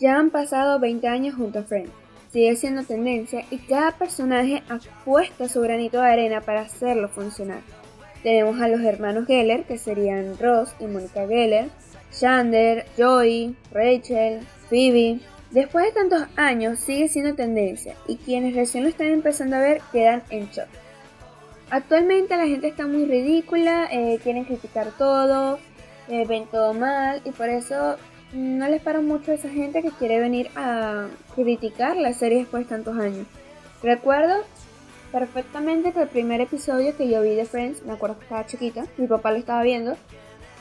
Ya han pasado 20 años junto a Friends. Sigue siendo tendencia y cada personaje apuesta su granito de arena para hacerlo funcionar. Tenemos a los hermanos Geller, que serían Ross y Mónica Geller, Chandler, Joey, Rachel, Phoebe. Después de tantos años sigue siendo tendencia y quienes recién lo están empezando a ver quedan en shock. Actualmente la gente está muy ridícula, eh, quieren criticar todo, eh, ven todo mal y por eso no les paro mucho a esa gente que quiere venir a criticar la serie después de tantos años. Recuerdo perfectamente que el primer episodio que yo vi de Friends, me acuerdo que estaba chiquita, mi papá lo estaba viendo,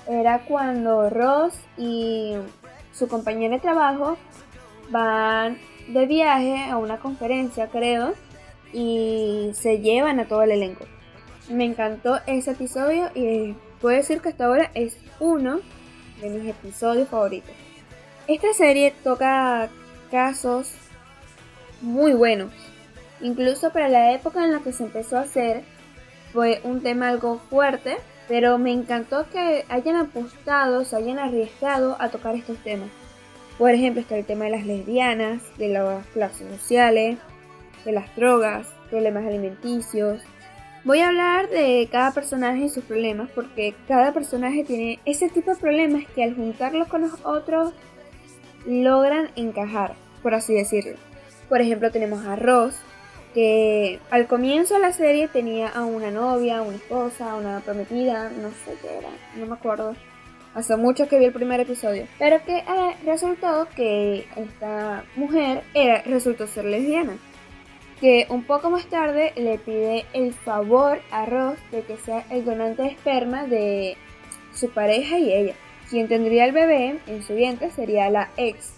era cuando Ross y su compañero de trabajo van de viaje a una conferencia, creo, y se llevan a todo el elenco. Me encantó ese episodio y puedo decir que hasta ahora es uno de mis episodios favoritos. Esta serie toca casos muy buenos. Incluso para la época en la que se empezó a hacer fue un tema algo fuerte, pero me encantó que hayan apostado, se hayan arriesgado a tocar estos temas. Por ejemplo, está el tema de las lesbianas, de las clases sociales, de las drogas, problemas alimenticios, Voy a hablar de cada personaje y sus problemas porque cada personaje tiene ese tipo de problemas que al juntarlos con los otros logran encajar, por así decirlo. Por ejemplo, tenemos a Ross, que al comienzo de la serie tenía a una novia, una esposa, una prometida, no sé qué era, no me acuerdo. Hace mucho que vi el primer episodio. Pero que eh, resultó que esta mujer era, resultó ser lesbiana que un poco más tarde le pide el favor a Ross de que sea el donante de esperma de su pareja y ella. Quien tendría el bebé en su vientre sería la ex.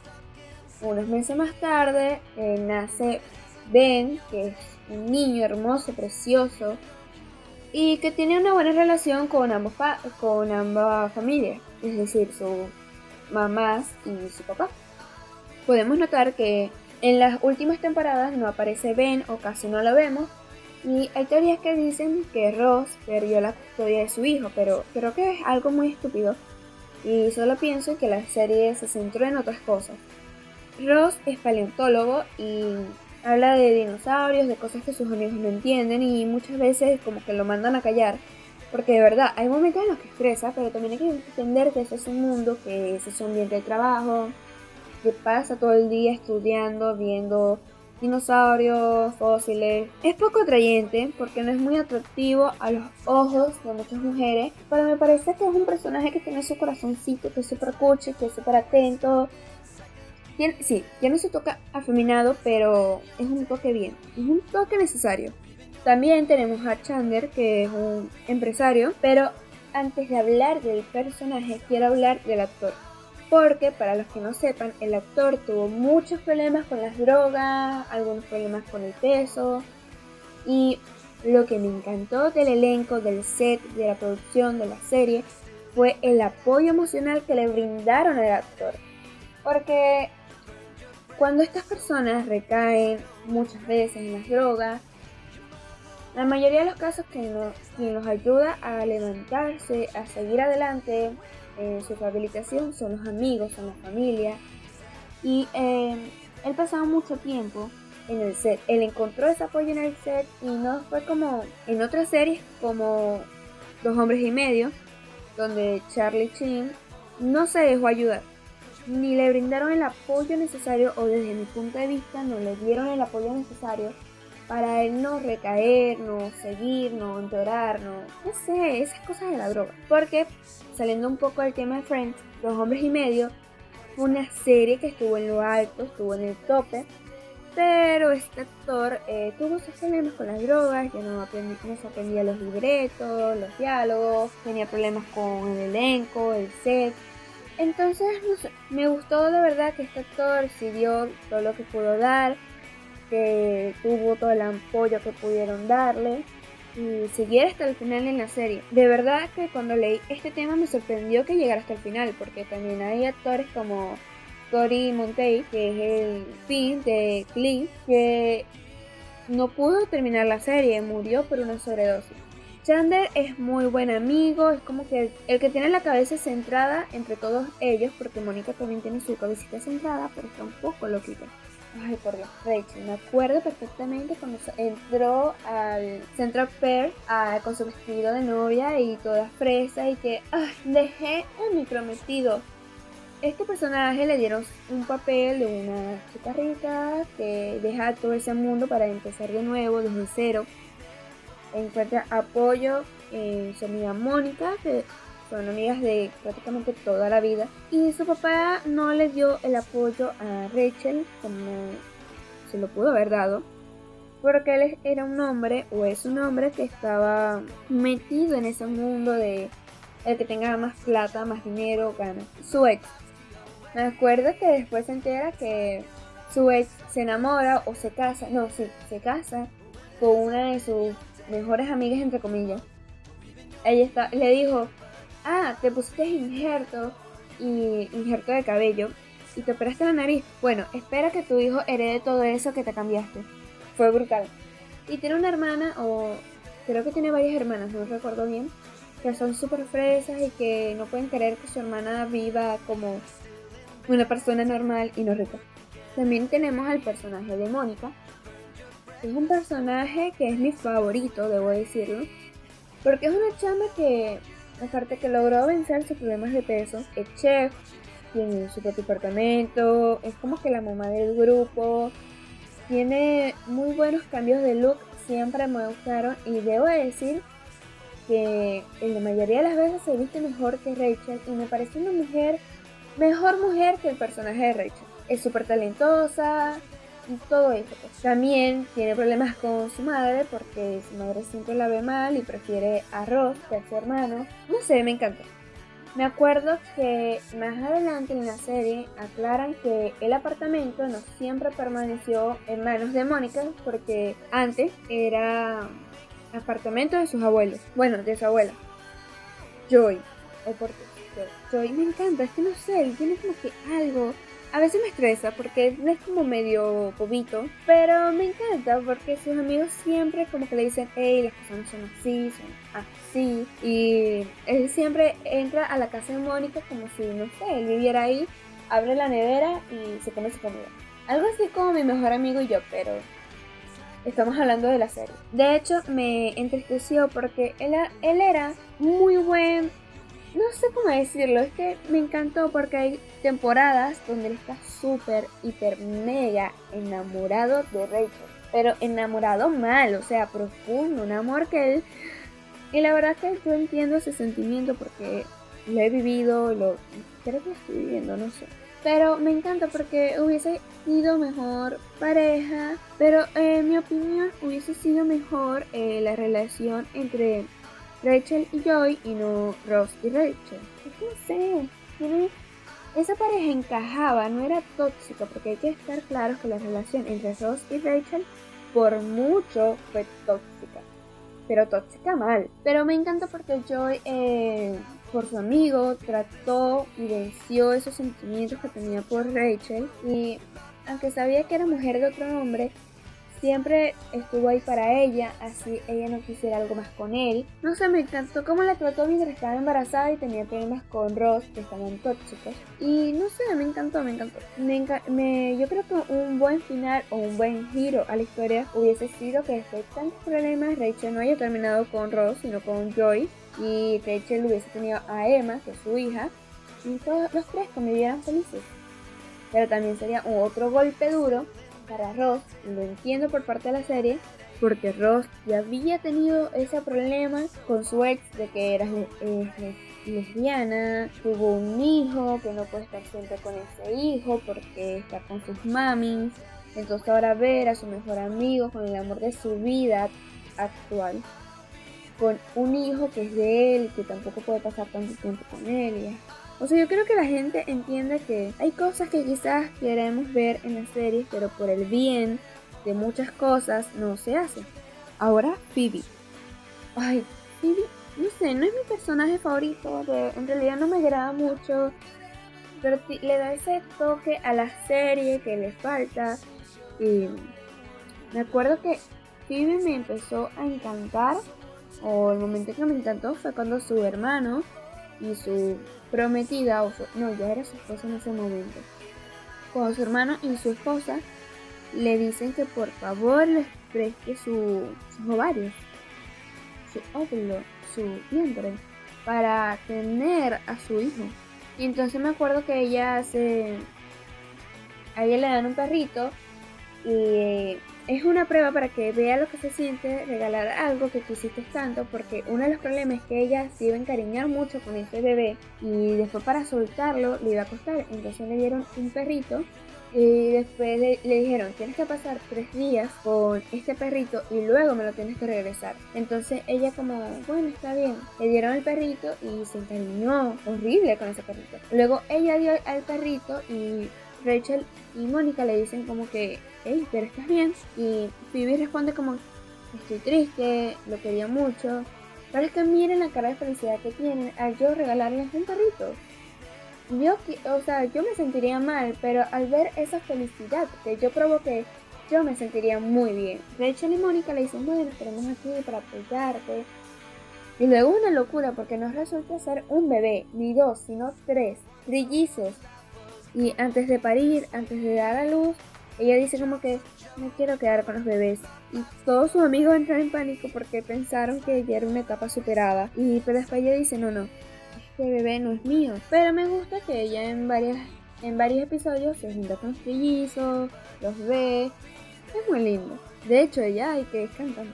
Unos meses más tarde eh, nace Ben, que es un niño hermoso, precioso, y que tiene una buena relación con ambos, con ambas familias, es decir, su mamás y su papá. Podemos notar que en las últimas temporadas no aparece Ben o casi no lo vemos. Y hay teorías que dicen que Ross perdió la custodia de su hijo, pero creo que es algo muy estúpido. Y solo pienso que la serie se centró en otras cosas. Ross es paleontólogo y habla de dinosaurios, de cosas que sus amigos no entienden y muchas veces como que lo mandan a callar. Porque de verdad, hay momentos en los que estresa, pero también hay que entender que ese es un mundo, que ese es un ambiente de trabajo, que pasa todo el día estudiando, viendo dinosaurios, fósiles. Es poco atrayente porque no es muy atractivo a los ojos de muchas mujeres, pero me parece que es un personaje que tiene su corazoncito, que es súper cuchi, que es súper atento. sí, ya no se toca afeminado, pero es un toque bien, es un toque necesario. También tenemos a Chandler, que es un empresario, pero antes de hablar del personaje, quiero hablar del actor porque para los que no sepan, el actor tuvo muchos problemas con las drogas, algunos problemas con el peso y lo que me encantó del elenco, del set, de la producción de la serie fue el apoyo emocional que le brindaron al actor. Porque cuando estas personas recaen muchas veces en las drogas, la mayoría de los casos que nos, quien los ayuda a levantarse, a seguir adelante, en su rehabilitación son los amigos, son la familia. Y eh, él pasaba mucho tiempo en el set. Él encontró ese apoyo en el set y no fue como en otras series como Dos hombres y medio, donde Charlie Chin no se dejó ayudar. Ni le brindaron el apoyo necesario o desde mi punto de vista no le dieron el apoyo necesario para él no recaer, no seguir, no sé, esas cosas de la droga. Porque, saliendo un poco del tema de Friends, Los Hombres y Medio fue una serie que estuvo en lo alto, estuvo en el tope, pero este actor eh, tuvo sus problemas con las drogas, ya no, aprendí, no se aprendía los libretos, los diálogos, tenía problemas con el elenco, el set. Entonces, no sé, me gustó de verdad que este actor sí dio todo lo que pudo dar que tuvo todo el apoyo que pudieron darle y siguiera hasta el final en la serie. De verdad que cuando leí este tema me sorprendió que llegara hasta el final, porque también hay actores como Tori Montey, que es el fin de Glee, que no pudo terminar la serie, murió por una sobredosis. Chandler es muy buen amigo, es como que el, que tiene la cabeza centrada entre todos ellos, porque Mónica también tiene su cabecita centrada, pero está un poco loquita. Ay, por Dios, Rachel, me acuerdo perfectamente cuando entró al Central Fair con su vestido de novia y toda fresa y que, dejé a mi prometido. Este personaje le dieron un papel de una chica rica que deja todo ese mundo para empezar de nuevo, desde cero encuentra apoyo en su amiga Mónica, son amigas de prácticamente toda la vida. Y su papá no le dio el apoyo a Rachel como se lo pudo haber dado. Porque él era un hombre, o es un hombre, que estaba metido en ese mundo de el que tenga más plata, más dinero, gana. Su ex. Me acuerdo que después se entera que su ex se enamora o se casa, no, sí, se casa con una de sus mejores amigas entre comillas. Ella está, le dijo, ah, te pusiste injerto y injerto de cabello y te operaste la nariz. Bueno, espera que tu hijo herede todo eso que te cambiaste. Fue brutal. Y tiene una hermana, o creo que tiene varias hermanas, no recuerdo bien, que son súper fresas y que no pueden querer que su hermana viva como una persona normal y no rica. También tenemos al personaje de Mónica, es un personaje que es mi favorito, debo decirlo. Porque es una chama que, aparte que logró vencer sus problemas de peso, es chef, tiene su propio departamento, es como que la mamá del grupo, tiene muy buenos cambios de look, siempre me gustaron y debo decir que en la mayoría de las veces se viste mejor que Rachel y me parece una mujer, mejor mujer que el personaje de Rachel. Es súper talentosa, todo eso. Pues. También tiene problemas con su madre porque su madre siempre la ve mal y prefiere arroz que a su hermano. No sé, me encantó. Me acuerdo que más adelante en la serie aclaran que el apartamento no siempre permaneció en manos de Mónica porque antes era apartamento de sus abuelos. Bueno, de su abuela. Joy. O porque Joy me encanta, es que no sé, tiene como que algo a veces me estresa porque es como medio bobito, pero me encanta porque sus amigos siempre como que le dicen, hey, las cosas no son así, son así. Y él siempre entra a la casa de Mónica como si, no sé, él viviera ahí, abre la nevera y se come su comida. Algo así como mi mejor amigo y yo, pero estamos hablando de la serie. De hecho, me entristeció porque él, él era muy buen no sé cómo decirlo, es que me encantó porque hay temporadas donde él está súper, hiper, mega enamorado de Rachel. Pero enamorado mal, o sea, profundo, un amor que él... Y la verdad que yo entiendo ese sentimiento porque lo he vivido, lo creo que estoy viviendo, no sé. Pero me encanta porque hubiese sido mejor pareja, pero en mi opinión hubiese sido mejor eh, la relación entre Rachel y Joy y no Ross y Rachel. no sé, esa pareja encajaba, no era tóxica, porque hay que estar claros que la relación entre Ross y Rachel por mucho fue tóxica. Pero tóxica mal. Pero me encanta porque Joy, eh, por su amigo, trató y venció esos sentimientos que tenía por Rachel. Y aunque sabía que era mujer de otro hombre, siempre estuvo ahí para ella, así ella no quisiera algo más con él. No sé, me encantó cómo la trató mientras estaba embarazada y tenía problemas con Ross, que estaban tóxicos. Y no sé, me encantó, me encantó. Me, yo creo que un buen final o un buen giro a la historia hubiese sido que después de tantos problemas Rachel no haya terminado con Ross, sino con Joy. Y Rachel hubiese tenido a Emma, que es su hija, y todos los tres convivieran felices. Pero también sería un otro golpe duro para Ross, y lo entiendo por parte de la serie, porque Ross ya había tenido ese problema con su ex de que era lesbiana, tuvo un hijo que no puede estar siempre con ese hijo porque está con sus mamis, entonces ahora ver a su mejor amigo con el amor de su vida actual, con un hijo que es de él, que tampoco puede pasar tanto tiempo con él. O sea, yo creo que la gente entiende que hay cosas que quizás queremos ver en las series, pero por el bien de muchas cosas no se hace. Ahora, Phoebe. Ay, Phoebe, no sé, no es mi personaje favorito, en realidad no me agrada mucho, pero le da ese toque a la serie que le falta. Y me acuerdo que Phoebe me empezó a encantar o el momento que me encantó fue cuando su hermano y su prometida, o no, ya era su esposa en ese momento, cuando su hermano y su esposa le dicen que por favor les preste su, sus ovarios, su óvulo, su vientre, para tener a su hijo. Y entonces me acuerdo que ella hace, a ella le dan un perrito y es una prueba para que vea lo que se siente regalar algo que quisiste tanto, porque uno de los problemas es que ella se iba a encariñar mucho con ese bebé y después para soltarlo le iba a costar. Entonces le dieron un perrito y después le, dijeron, tienes que pasar tres días con este perrito y luego me lo tienes que regresar. Entonces ella como, bueno, está bien. Le dieron el perrito y se encariñó horrible con ese perrito. Luego ella dio al perrito y Rachel y Mónica le dicen como que, hey, pero estás bien. Y Phoebe responde como, estoy triste, lo quería mucho. Pero que miren la cara de felicidad que tienen al yo regalarles un perrito. Yo, o sea, yo me sentiría mal, pero al ver esa felicidad que yo provoqué, yo me sentiría muy bien. Rachel y Mónica le dicen, bueno, estaremos aquí para apoyarte. Y luego una locura porque nos resulta ser un bebé, ni dos, sino tres, trillizos, y antes de parir, antes de dar a luz, ella dice como que me quiero quedar con los bebés. Y todos sus amigos entran en pánico porque pensaron que ya era una etapa superada. Y pero después ella dice, no, no, este bebé no es mío. Pero me gusta que ella en varias en varios episodios se junta con los trillizos, los ve. Es muy lindo. De hecho, ella hay que cantar.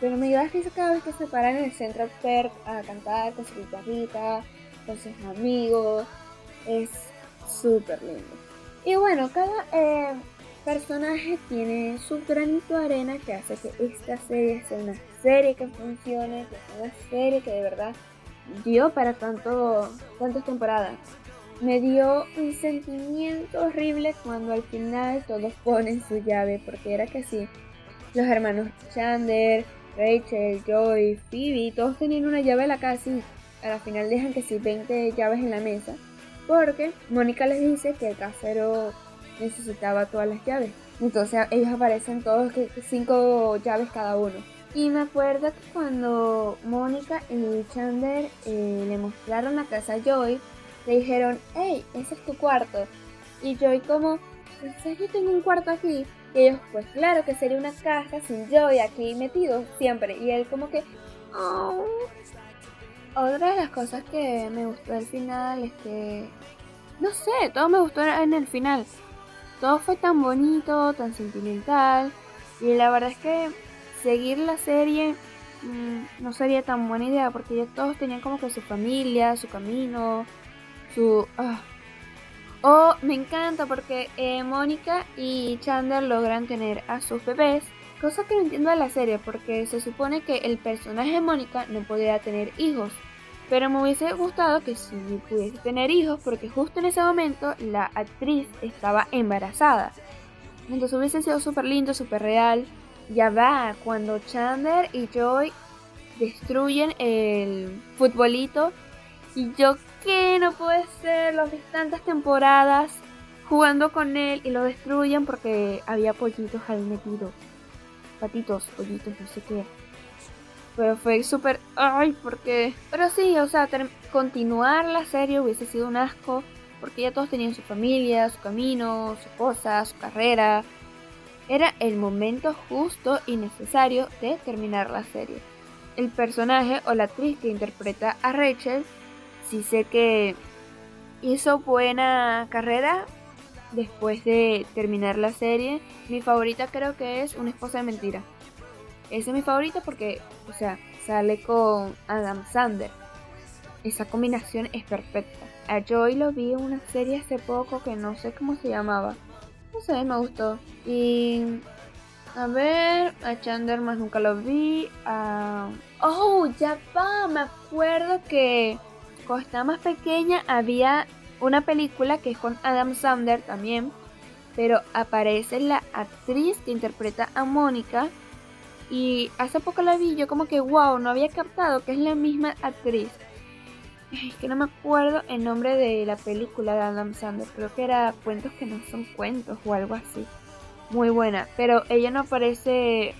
Pero me da risa cada vez que se para en el Central Perk a cantar con su guitarrita, con sus amigos. Es súper lindo. Y bueno, cada eh, personaje tiene su granito de arena que hace que esta serie sea una serie que funcione, que sea una serie que de verdad dio para tanto, tantas temporadas. Me dio un sentimiento horrible cuando al final todos ponen su llave, porque era que sí, los hermanos Chandler, Rachel, Joy, Phoebe, todos tenían una llave en la casa y a la final dejan que sí 20 llaves en la mesa porque Mónica les dice que el casero necesitaba todas las llaves. Entonces ellos aparecen todos cinco llaves cada uno. Y me acuerdo que cuando Mónica y Chandler eh, le mostraron la casa a Joy, le dijeron, hey, ese es tu cuarto. Y Joy como, ¿sabes yo tengo un cuarto aquí? Y ellos, pues claro que sería una casa sin Joy aquí metido siempre. Y él como que, oh, otra de las cosas que me gustó del final es que, no sé, todo me gustó en el final. Todo fue tan bonito, tan sentimental. Y la verdad es que seguir la serie mm, no sería tan buena idea porque ya todos tenían como que su familia, su camino, su... Ah. Oh, me encanta porque eh, Mónica y Chandler logran tener a sus bebés. Cosa que no entiendo de la serie porque se supone que el personaje de Mónica no podía tener hijos. Pero me hubiese gustado que si pudiese tener hijos, porque justo en ese momento la actriz estaba embarazada. Entonces hubiese sido súper lindo, súper real. Ya va, cuando Chandler y Joy destruyen el futbolito. Y yo, ¿qué? No puede ser. Los de tantas temporadas jugando con él y lo destruyen porque había pollitos ahí metidos. Patitos, pollitos, no sé qué. Pero fue súper... Ay, porque... Pero sí, o sea, continuar la serie hubiese sido un asco. Porque ya todos tenían su familia, su camino, su cosa, su carrera. Era el momento justo y necesario de terminar la serie. El personaje o la actriz que interpreta a Rachel, sí sé que hizo buena carrera después de terminar la serie. Mi favorita creo que es Una esposa de mentira. Ese es mi favorito porque, o sea, sale con Adam Sander. Esa combinación es perfecta. A Joy lo vi en una serie hace poco que no sé cómo se llamaba. No sé, me gustó. Y a ver, a Chandler más nunca lo vi. Oh, ya va, me acuerdo que cuando estaba más pequeña había una película que es con Adam Sander también. Pero aparece la actriz que interpreta a Mónica y hace poco la vi, yo como que wow, no había captado que es la misma actriz. Es que no me acuerdo el nombre de la película de Adam Sandler, creo que era Cuentos que no son cuentos o algo así. Muy buena, pero ella no aparece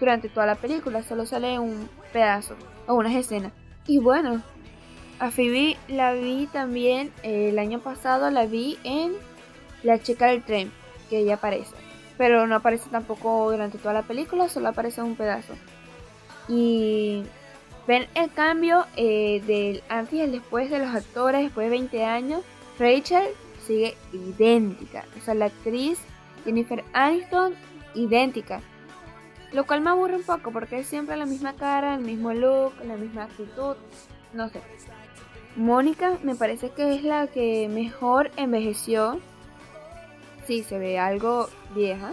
durante toda la película, solo sale un pedazos o unas escenas. Y bueno, a Phoebe la vi también el año pasado, la vi en La chica del tren, que ella aparece. Pero no aparece tampoco durante toda la película, solo aparece un pedazo. Y ven el cambio eh, del antes y el después de los actores, después de 20 años. Rachel sigue idéntica. O sea, la actriz Jennifer Aniston, idéntica. Lo cual me aburre un poco porque es siempre la misma cara, el mismo look, la misma actitud. No sé. Mónica me parece que es la que mejor envejeció. Sí, se ve algo vieja.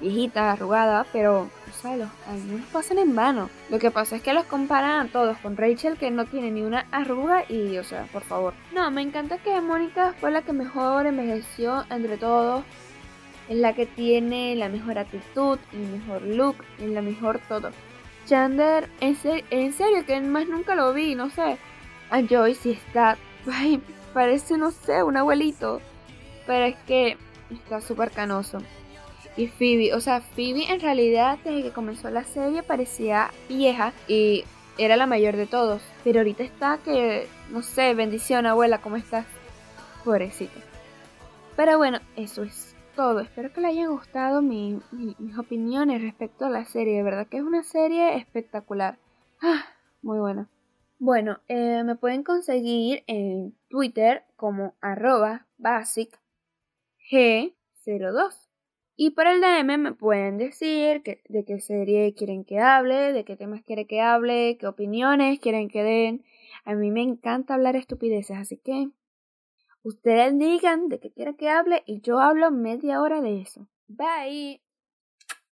Viejita, arrugada, pero, o sea, los años pasan en vano. Lo que pasa es que los comparan a todos con Rachel, que no tiene ni una arruga, y, o sea, por favor. No, me encanta que Mónica fue la que mejor envejeció entre todos. Es la que tiene la mejor actitud, el mejor look, y la mejor todo. Chandler, en, en serio, que más nunca lo vi, no sé. A Joyce está, ay, parece, no sé, un abuelito. Pero es que está súper canoso. Y Phoebe, o sea, Phoebe en realidad desde que comenzó la serie parecía vieja y era la mayor de todos. Pero ahorita está que, no sé, bendición abuela, ¿cómo estás? Pobrecita. Pero bueno, eso es todo. Espero que le hayan gustado mis opiniones respecto a la serie. De verdad que es una serie espectacular. Ah, muy buena. Bueno, eh, me pueden conseguir en Twitter como arroba basic G02. Y por el DM me pueden decir de qué serie quieren que hable, de qué temas quieren que hable, qué opiniones quieren que den. A mí me encanta hablar estupideces, así que ustedes digan de qué quieren que hable y yo hablo media hora de eso. Bye.